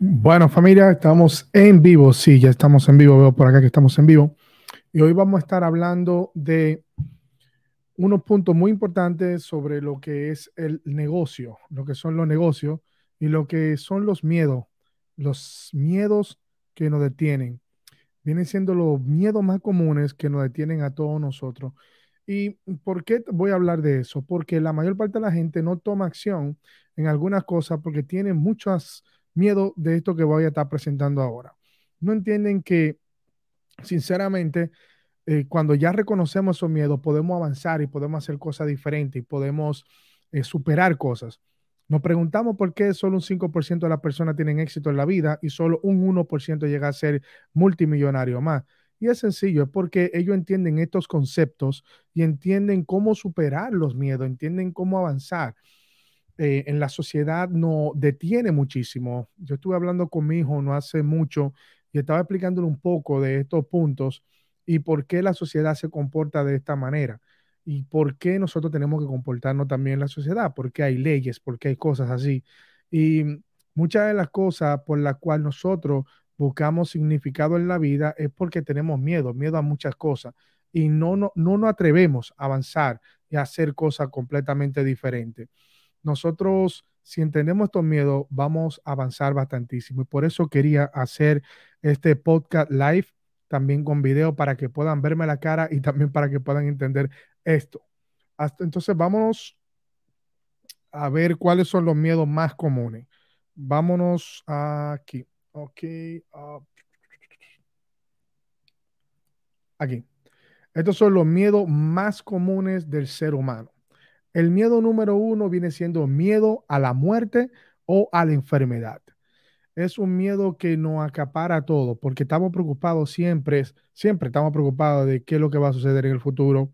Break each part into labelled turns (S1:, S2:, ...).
S1: Bueno, familia, estamos en vivo. Sí, ya estamos en vivo. Veo por acá que estamos en vivo. Y hoy vamos a estar hablando de unos puntos muy importantes sobre lo que es el negocio, lo que son los negocios y lo que son los miedos, los miedos que nos detienen. Vienen siendo los miedos más comunes que nos detienen a todos nosotros. ¿Y por qué voy a hablar de eso? Porque la mayor parte de la gente no toma acción en algunas cosas porque tiene muchas miedo de esto que voy a estar presentando ahora. No entienden que, sinceramente, eh, cuando ya reconocemos esos miedos, podemos avanzar y podemos hacer cosas diferentes y podemos eh, superar cosas. Nos preguntamos por qué solo un 5% de las personas tienen éxito en la vida y solo un 1% llega a ser multimillonario más. Y es sencillo, es porque ellos entienden estos conceptos y entienden cómo superar los miedos, entienden cómo avanzar. Eh, en la sociedad no detiene muchísimo. Yo estuve hablando con mi hijo no hace mucho y estaba explicándole un poco de estos puntos y por qué la sociedad se comporta de esta manera y por qué nosotros tenemos que comportarnos también en la sociedad, porque hay leyes, porque hay cosas así. Y muchas de las cosas por las cuales nosotros buscamos significado en la vida es porque tenemos miedo, miedo a muchas cosas y no, no, no nos atrevemos a avanzar y a hacer cosas completamente diferentes nosotros, si entendemos estos miedos, vamos a avanzar bastantísimo. Y por eso quería hacer este podcast live, también con video, para que puedan verme la cara y también para que puedan entender esto. Hasta, entonces, vámonos a ver cuáles son los miedos más comunes. Vámonos aquí. Ok. Uh, aquí. Estos son los miedos más comunes del ser humano. El miedo número uno viene siendo miedo a la muerte o a la enfermedad. Es un miedo que nos acapara todo porque estamos preocupados siempre, siempre estamos preocupados de qué es lo que va a suceder en el futuro,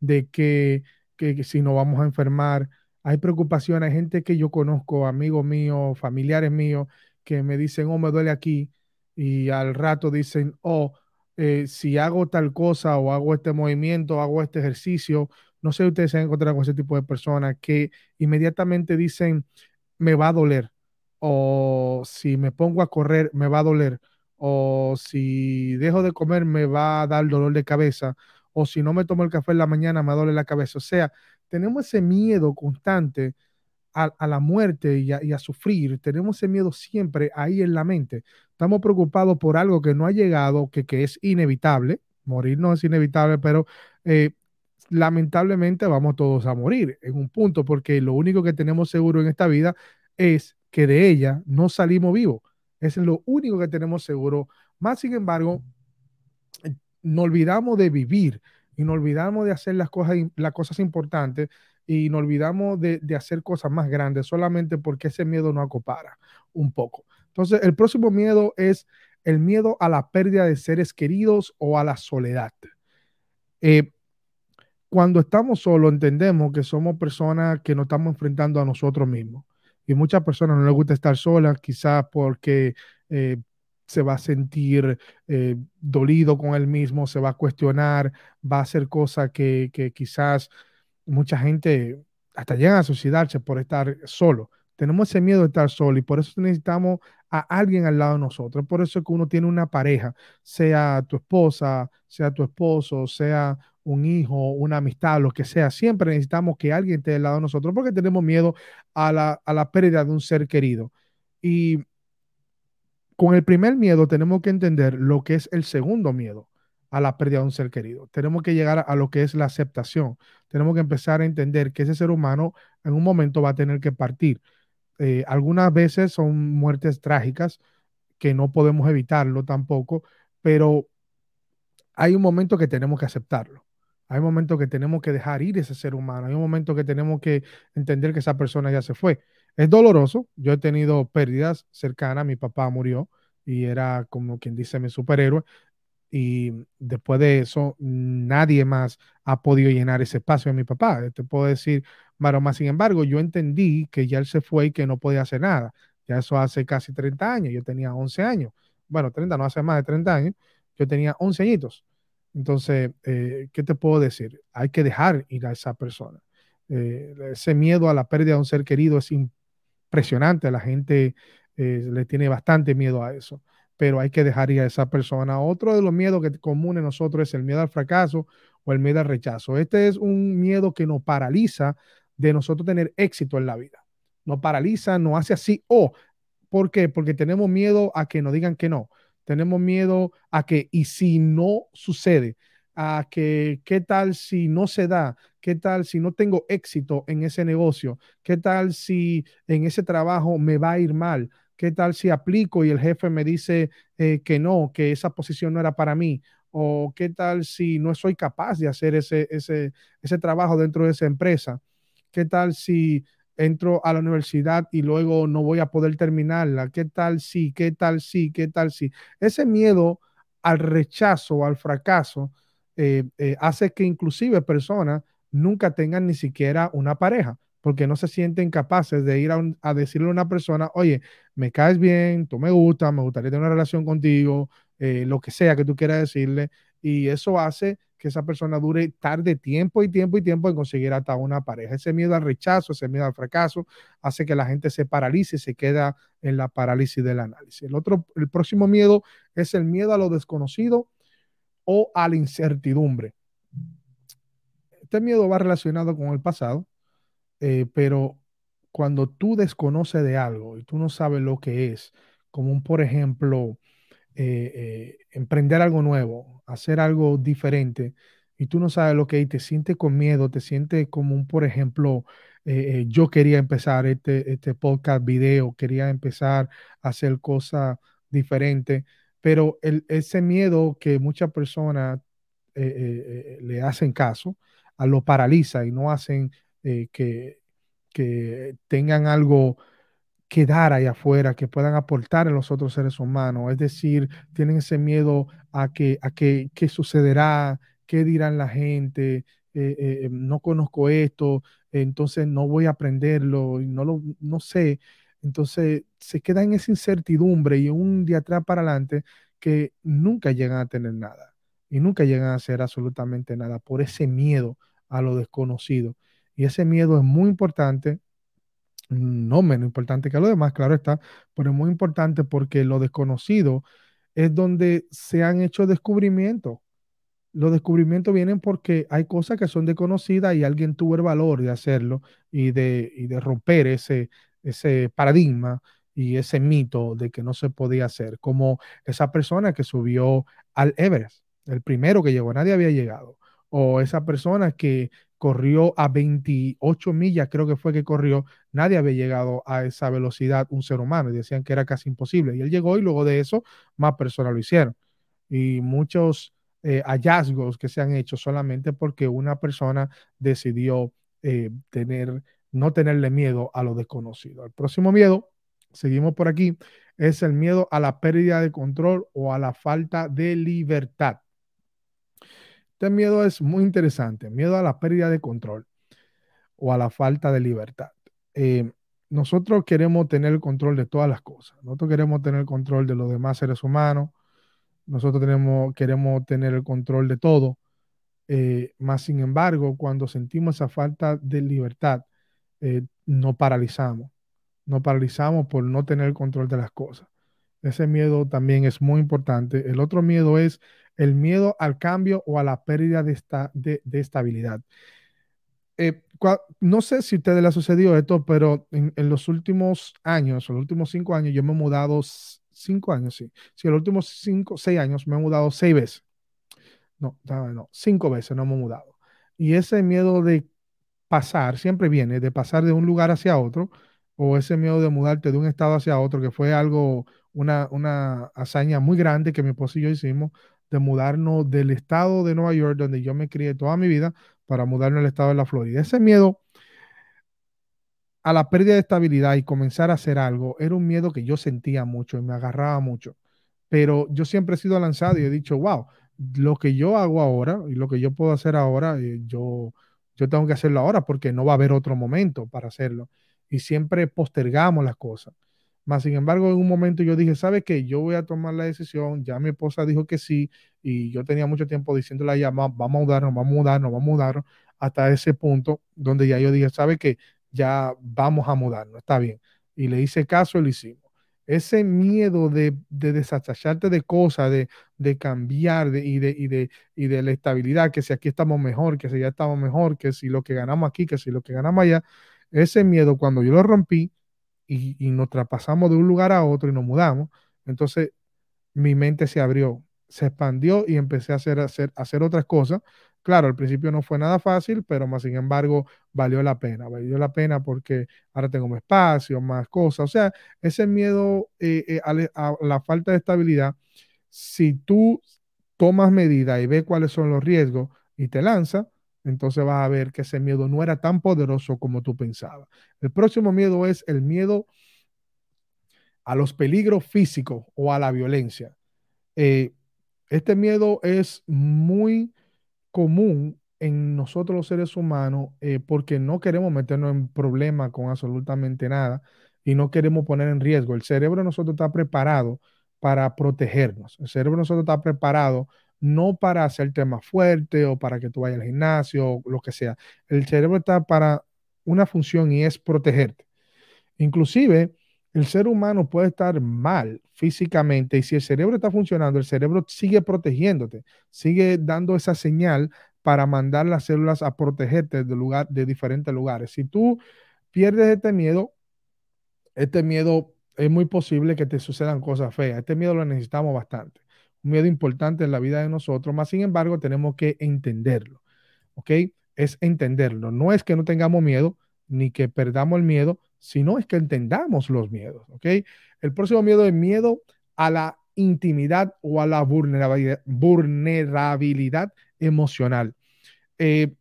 S1: de que, que, si nos vamos a enfermar. Hay preocupación, hay gente que yo conozco, amigos míos, familiares míos, que me dicen, oh, me duele aquí, y al rato dicen, oh, eh, si hago tal cosa o hago este movimiento, hago este ejercicio no sé si ustedes se han encontrado con ese tipo de personas que inmediatamente dicen, me va a doler, o si me pongo a correr, me va a doler, o si dejo de comer, me va a dar dolor de cabeza, o si no me tomo el café en la mañana, me duele la cabeza. O sea, tenemos ese miedo constante a, la muerte y a, sufrir, tenemos ese miedo siempre ahí en la mente. Estamos preocupados por algo que no ha llegado, que, que es inevitable. Morir no es inevitable, pero eh, lamentablemente vamos todos a morir en un punto, porque lo único que tenemos seguro en esta vida es que de ella no salimos vivos. Es lo único que tenemos seguro. Más sin embargo, no olvidamos de vivir y no olvidamos de hacer las cosas, las cosas importantes y no olvidamos de, de hacer cosas más grandes solamente porque ese miedo nos acopara un poco. Entonces, el próximo miedo es el miedo a la pérdida de seres queridos o a la soledad. Eh, cuando estamos solos entendemos que somos personas que nos estamos enfrentando a nosotros mismos. Y muchas personas no les gusta estar solas, quizás porque eh, se va a sentir eh, dolido con él mismo, se va a cuestionar, va a hacer cosas que, que quizás mucha gente hasta llega a suicidarse por estar solo. Tenemos ese miedo de estar solo y por eso necesitamos a alguien al lado de nosotros. Por eso es que uno tiene una pareja, sea tu esposa, sea tu esposo, sea un hijo, una amistad, lo que sea, siempre necesitamos que alguien esté al lado de nosotros porque tenemos miedo a la, a la pérdida de un ser querido. Y con el primer miedo tenemos que entender lo que es el segundo miedo a la pérdida de un ser querido. Tenemos que llegar a, lo que es la aceptación. Tenemos que empezar a entender que ese ser humano en un momento va a tener que partir. Eh, algunas veces son muertes trágicas que no podemos evitarlo tampoco, pero hay un momento que tenemos que aceptarlo. Hay un momento que tenemos que dejar ir ese ser humano. Hay un momento que tenemos que entender que esa persona ya se fue. Es doloroso. Yo he tenido pérdidas cercanas. Mi papá murió y era como quien dice mi superhéroe. Y después de eso, nadie más ha podido llenar ese espacio de mi papá. Te puedo decir, más sin embargo, yo entendí que ya él se fue y que no podía hacer nada. Ya eso hace casi 30 años. Yo tenía 11 años. Bueno, 30 no hace más de 30 años. Yo tenía 11 añitos. Entonces, eh, ¿qué te puedo decir? Hay que dejar ir a esa persona. Eh, ese miedo a la pérdida de un ser querido es impresionante. La gente eh, le tiene bastante miedo a eso, pero hay que dejar ir a esa persona. Otro de los miedos que común nosotros es el miedo al fracaso o el miedo al rechazo. Este es un miedo que nos paraliza de nosotros tener éxito en la vida. Nos paraliza, nos hace así, o, ¿por qué? Porque tenemos miedo a que nos digan que no. Tenemos miedo a que, y si no sucede, a que, ¿qué tal si no se da? ¿Qué tal si no tengo éxito en ese negocio? ¿Qué tal si en ese trabajo me va a ir mal? ¿Qué tal si aplico y el jefe me dice eh, que no, que esa posición no era para mí? ¿O qué tal si no soy capaz de hacer ese, ese, ese trabajo dentro de esa empresa? ¿Qué tal si entro a la universidad y luego no voy a poder terminarla? ¿Qué tal si? ¿Qué tal si? ¿Qué tal si? Ese miedo al rechazo, al fracaso, eh, eh, hace que inclusive personas nunca tengan ni siquiera una pareja, porque no se sienten capaces de ir a, decirle a una persona, oye, me caes bien, tú me gustas, me gustaría tener una relación contigo, eh, lo que sea que tú quieras decirle, y eso hace que esa persona dure tarde tiempo y tiempo y tiempo en conseguir hasta una pareja. Ese miedo al rechazo, ese miedo al fracaso, hace que la gente se paralice se queda en la parálisis del análisis. El otro, el próximo miedo es el miedo a lo desconocido o a la incertidumbre. Este miedo va relacionado con el pasado, eh, pero cuando tú desconoces de algo y tú no sabes lo que es, como un, por ejemplo, eh, eh, emprender algo nuevo, hacer algo diferente, y tú no sabes lo que es, te sientes con miedo, te sientes como un, por ejemplo, yo quería empezar este, este podcast video, quería empezar a hacer cosas diferentes, pero el, ese miedo que muchas personas le hacen caso, a lo paraliza y no hacen que, que tengan algo que dar ahí afuera, que puedan aportar a los otros seres humanos. Es decir, tienen ese miedo a que, a que, qué sucederá, qué dirán la gente, eh, eh, no conozco esto, entonces no voy a aprenderlo, no lo no sé. Entonces se queda en esa incertidumbre y un día atrás para adelante que nunca llegan a tener nada y nunca llegan a hacer absolutamente nada por ese miedo a lo desconocido. Y ese miedo es muy importante no menos importante que lo demás, claro está, pero es muy importante porque lo desconocido es donde se han hecho descubrimientos. Los descubrimientos vienen porque hay cosas que son desconocidas y alguien tuvo el valor de hacerlo y de, y de romper ese, ese paradigma y ese mito de que no se podía hacer, como esa persona que subió al Everest, el primero que llegó, nadie había llegado, o esa persona que corrió a 28 millas, creo que fue que corrió, nadie había llegado a esa velocidad un ser humano y decían que era casi imposible. Y él llegó y luego de eso más personas lo hicieron. Y muchos eh, hallazgos que se han hecho solamente porque una persona decidió eh, tener, no tenerle miedo a lo desconocido. El próximo miedo, seguimos por aquí, es el miedo a la pérdida de control o a la falta de libertad. Este miedo es muy interesante, miedo a la pérdida de control o a la falta de libertad. Eh, nosotros queremos tener el control de todas las cosas. Nosotros queremos tener el control de los demás seres humanos. Nosotros tenemos, queremos tener el control de todo. Eh, más sin embargo, cuando sentimos esa falta de libertad, eh, nos paralizamos. Nos paralizamos por no tener el control de las cosas. Ese miedo también es muy importante. El otro miedo es el miedo al cambio o a la pérdida de, esta, de, estabilidad. Eh, no sé si a ustedes le ha sucedido esto, pero en, los últimos años, en los últimos cinco años, yo me he mudado cinco años, sí. Sí, en los últimos cinco, seis años me he mudado seis veces. No, no, cinco veces no me he mudado. Y ese miedo de pasar siempre viene de pasar de un lugar hacia otro, o ese miedo de mudarte de un estado hacia otro, que fue algo, una, una hazaña muy grande que mi esposo y yo hicimos, de mudarnos del estado de Nueva York, donde yo me crié toda mi vida, para mudarnos al estado de la Florida. Ese miedo a la pérdida de estabilidad y comenzar a hacer algo era un miedo que yo sentía mucho y me agarraba mucho. Pero yo siempre he sido lanzado y he dicho, wow, lo que yo hago ahora y lo que yo puedo hacer ahora, eh, yo, yo tengo que hacerlo ahora porque no va a haber otro momento para hacerlo. Y siempre postergamos las cosas. Más sin embargo, en un momento yo dije, ¿sabe qué? Yo voy a tomar la decisión. Ya mi esposa dijo que sí y yo tenía mucho tiempo diciéndole a ella, vamos a mudarnos, vamos a mudarnos, vamos a mudarnos, hasta ese punto donde ya yo dije, ¿sabe qué? Ya vamos a mudarnos, está bien. Y le hice caso y lo hicimos. ese miedo de, de de cosas, de, de cambiar y, de, y, de, y de la estabilidad, que si aquí estamos mejor, que si ya estamos mejor, que si lo que ganamos aquí, que si lo que ganamos allá, ese miedo cuando yo lo rompí y, nos traspasamos de un lugar a otro y nos mudamos, entonces mi mente se abrió, se expandió y empecé a hacer, hacer, hacer otras cosas. Claro, al principio no fue nada fácil, pero más sin embargo valió la pena. Valió la pena porque ahora tengo más espacio, más cosas. O sea, ese miedo eh, eh, a, la falta de estabilidad, si tú tomas medida y ves cuáles son los riesgos y te lanzas, entonces vas a ver que ese miedo no era tan poderoso como tú pensabas. El próximo miedo es el miedo a los peligros físicos o a la violencia. Eh, este miedo es muy común en nosotros los seres humanos eh, porque no queremos meternos en problemas con absolutamente nada y no queremos poner en riesgo. El cerebro de nosotros está preparado para protegernos. El cerebro de nosotros está preparado no para hacerte más fuerte o para que tú vayas al gimnasio o lo que sea. El cerebro está para una función y es protegerte. Inclusive, el ser humano puede estar mal físicamente y si el cerebro está funcionando, el cerebro sigue protegiéndote, sigue dando esa señal para mandar las células a protegerte de, lugar, de diferentes lugares. Si tú pierdes este miedo, este miedo es muy posible que te sucedan cosas feas. Este miedo lo necesitamos bastante. Un miedo importante en la vida de nosotros, más sin embargo tenemos que entenderlo. ¿Ok? Es entenderlo. No es que no tengamos miedo ni que perdamos el miedo, sino es que entendamos los miedos, ¿ok? El próximo miedo es miedo a la intimidad o a la vulnerabilidad, emocional. Eh,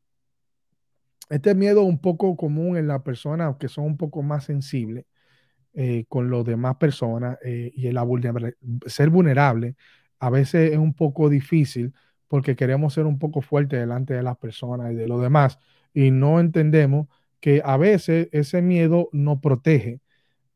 S1: este miedo un poco común en las personas que son un poco más sensibles eh, con los demás personas eh, y la ser vulnerable a veces es un poco difícil porque queremos ser un poco fuertes delante de las personas y de los demás y no entendemos que a veces ese miedo no protege,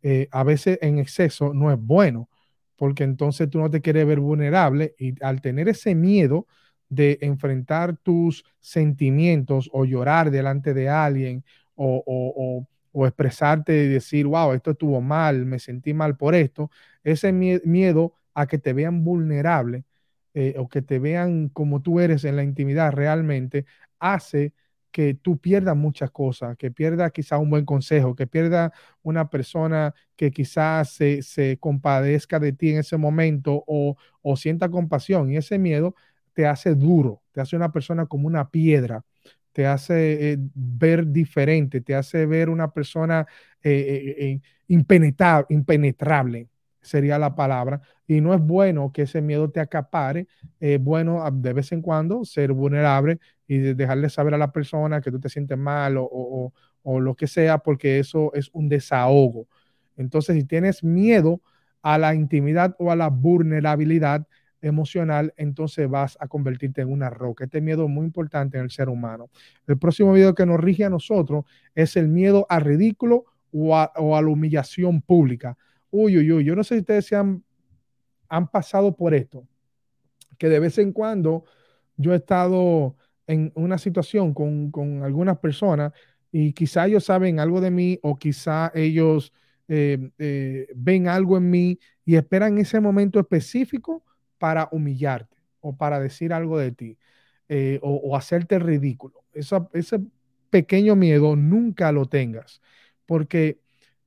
S1: eh, a veces en exceso no es bueno, porque entonces tú no te quieres ver vulnerable y al tener ese miedo de enfrentar tus sentimientos o llorar delante de alguien o, expresarte y decir, wow, esto estuvo mal, me sentí mal por esto, ese miedo a que te vean vulnerable eh, o que te vean como tú eres en la intimidad realmente hace que tú pierdas muchas cosas, que pierdas quizá un buen consejo, que pierda una persona que quizás se, compadezca de ti en ese momento o, sienta compasión. Y ese miedo te hace duro, te hace una persona como una piedra, te hace eh, ver diferente, te hace ver una persona eh, eh, impenetrable sería la palabra, y no es bueno que ese miedo te acapare, es bueno de vez en cuando ser vulnerable y dejarle saber a la persona que tú te sientes mal o, lo que sea, porque eso es un desahogo. Entonces, si tienes miedo a la intimidad o a la vulnerabilidad emocional, entonces vas a convertirte en una roca. Este miedo es muy importante en el ser humano. El próximo miedo que nos rige a nosotros es el miedo al ridículo o a, o a la humillación pública uy, uy, uy, yo no sé si ustedes se han, han pasado por esto, que de vez en cuando yo he estado en una situación con, con algunas personas y quizá ellos saben algo de mí o quizá ellos eh, eh, ven algo en mí y esperan ese momento específico para humillarte o para decir algo de ti eh, o, o, hacerte ridículo. ese pequeño miedo nunca lo tengas porque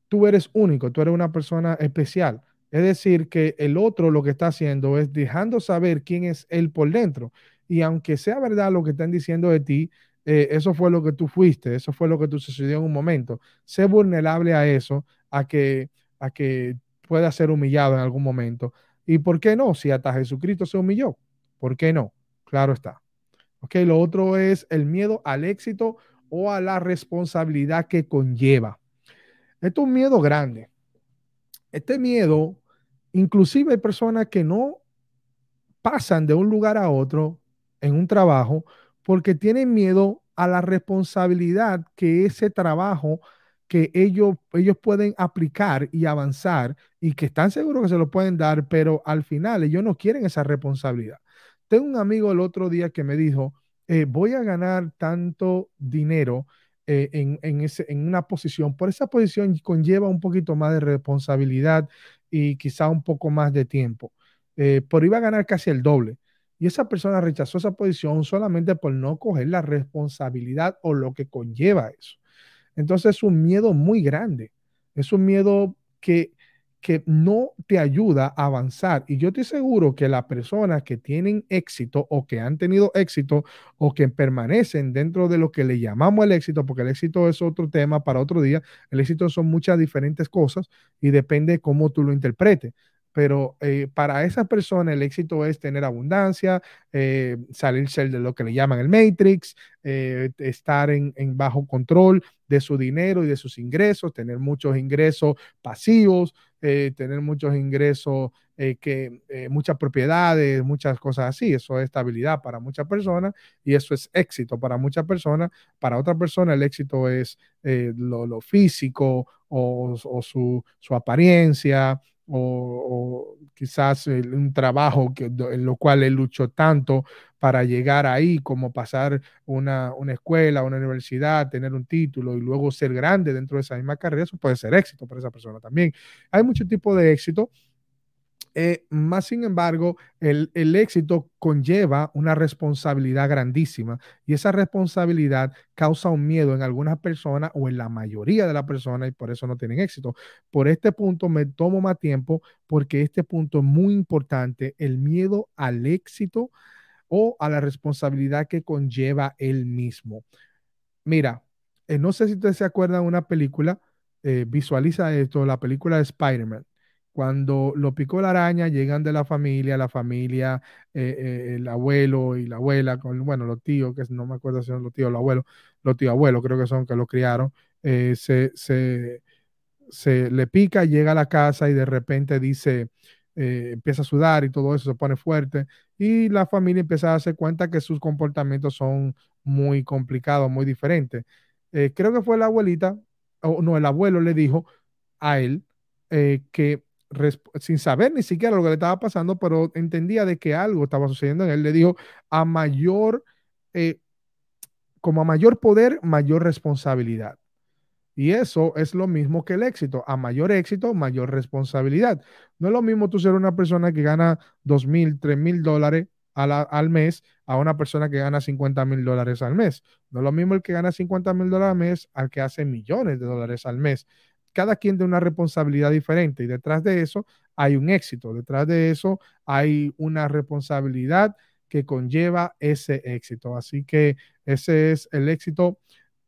S1: tú eres único, tú eres una persona especial. Es decir, que el otro lo que está haciendo es dejando saber quién es él por dentro. Y aunque sea verdad lo que están diciendo de ti, eh, eso fue lo que tú fuiste, eso fue lo que tú sucedió en un momento. Sé vulnerable a eso, a que, a que pueda ser humillado en algún momento. ¿Y por qué no? Si hasta Jesucristo se humilló, ¿por qué no? Claro está. Ok, lo otro es el miedo al éxito o a la responsabilidad que conlleva. Esto es un miedo grande. Este miedo, inclusive hay personas que no pasan de un lugar a otro en un trabajo porque tienen miedo a la responsabilidad que ese trabajo que ellos, ellos pueden aplicar y avanzar y que están seguros que se lo pueden dar, pero al final ellos no quieren esa responsabilidad. Tengo un amigo el otro día que me dijo, eh, voy a ganar tanto dinero eh, en, ese, en, una posición. Por esa posición conlleva un poquito más de responsabilidad y quizá un poco más de tiempo, eh, pero iba a ganar casi el doble. Y esa persona rechazó esa posición solamente por no coger la responsabilidad o lo que conlleva eso. Entonces es un miedo muy grande. Es un miedo que que no te ayuda a avanzar. Y yo estoy seguro que las personas que tienen éxito o que han tenido éxito o que permanecen dentro de lo que le llamamos el éxito, porque el éxito es otro tema para otro día, el éxito son muchas diferentes cosas y depende cómo tú lo interpretes pero eh, para esa persona el éxito es tener abundancia, eh, salirse de lo que le llaman el matrix, eh, estar en, bajo control de su dinero y de sus ingresos, tener muchos ingresos pasivos, tener muchos ingresos, que, muchas propiedades, muchas cosas así. Eso es estabilidad para muchas personas y eso es éxito para muchas personas. Para otra persona el éxito es lo, físico o, su, su apariencia o, quizás un trabajo que, en lo cual él luchó tanto para llegar ahí, como pasar una, una, escuela, una universidad, tener un título y luego ser grande dentro de esa misma carrera, eso puede ser éxito para esa persona también. Hay mucho tipo de éxito eh, más sin embargo, el, éxito conlleva una responsabilidad grandísima y esa responsabilidad causa un miedo en algunas personas o en la mayoría de las personas y por eso no tienen éxito. Por este punto me tomo más tiempo porque este punto es muy importante, el miedo al éxito o a la responsabilidad que conlleva él mismo. Mira, eh, no sé si ustedes se acuerdan de una película, eh, visualiza esto, la película de Spider-Man cuando lo picó la araña, llegan de la familia, la familia, eh, eh, el abuelo y la abuela, bueno, los tíos, que no me acuerdo si son los tíos o los abuelos, los tíos abuelos creo que son que lo criaron, eh, se, se, se, le pica, llega a la casa y de repente dice, empieza a sudar y todo eso se pone fuerte y la familia empieza a darse cuenta que sus comportamientos son muy complicados, muy diferentes. creo que fue la abuelita, o no, el abuelo le dijo a él que sin saber ni siquiera lo que le estaba pasando, pero entendía de que algo estaba sucediendo en él. Le dijo, a mayor, eh, como a mayor poder, mayor responsabilidad. Y eso es lo mismo que el éxito. A mayor éxito, mayor responsabilidad. No es lo mismo tú ser una persona que gana dos mil, tres mil dólares al mes a una persona que gana 50 mil dólares al mes. No es lo mismo el que gana 50 mil dólares al mes al que hace millones de dólares al mes cada quien tiene una responsabilidad diferente y detrás de eso hay un éxito, detrás de eso hay una responsabilidad que conlleva ese éxito. Así que ese es el éxito,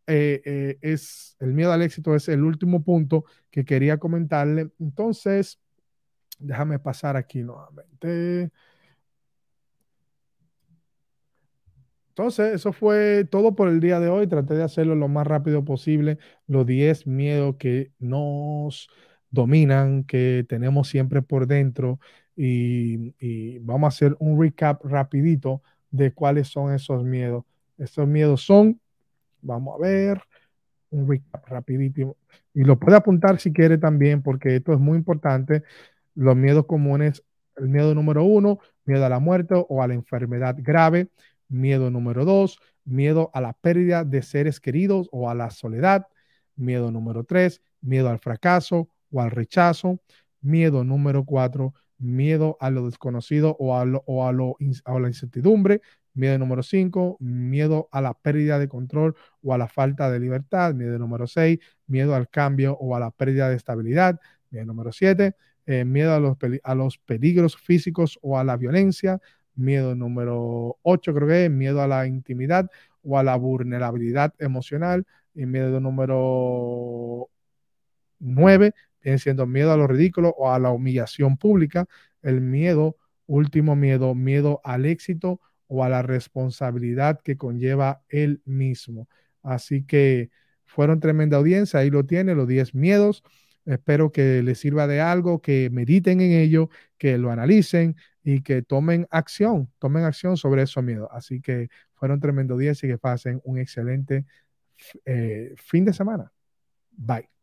S1: eh, eh, es el miedo al éxito, es el último punto que quería comentarle. Entonces, déjame pasar aquí nuevamente. Entonces, eso fue todo por el día de hoy. Traté de hacerlo lo más rápido posible. Los 10 miedos que nos dominan, que tenemos siempre por dentro. Y, vamos a hacer un recap rapidito de cuáles son esos miedos. Esos miedos son, vamos a ver, un recap rapidito. Y lo puede apuntar si quiere también, porque esto es muy importante. Los miedos comunes, el miedo número uno, miedo a la muerte o a la enfermedad grave. Miedo número dos, miedo a la pérdida de seres queridos o a la soledad. Miedo número tres, miedo al fracaso o al rechazo. Miedo número cuatro, miedo a lo desconocido o a, lo, o a, lo, a la incertidumbre. Miedo número cinco, miedo a la pérdida de control o a la falta de libertad. Miedo número seis, miedo al cambio o a la pérdida de estabilidad. Miedo número siete, eh, miedo a los, a los peligros físicos o a la violencia miedo número 8 creo que es miedo a la intimidad o a la vulnerabilidad emocional y miedo número 9 viene siendo miedo a lo ridículo o a la humillación pública, el miedo, último miedo, miedo al éxito o a la responsabilidad que conlleva él mismo. Así que fueron tremenda audiencia, ahí lo tiene, los 10 miedos. Espero que les sirva de algo, que mediten en ello, que lo analicen y que tomen acción, tomen acción sobre esos miedos. Así que fueron tremendo días y que pasen un excelente eh, fin de semana. Bye.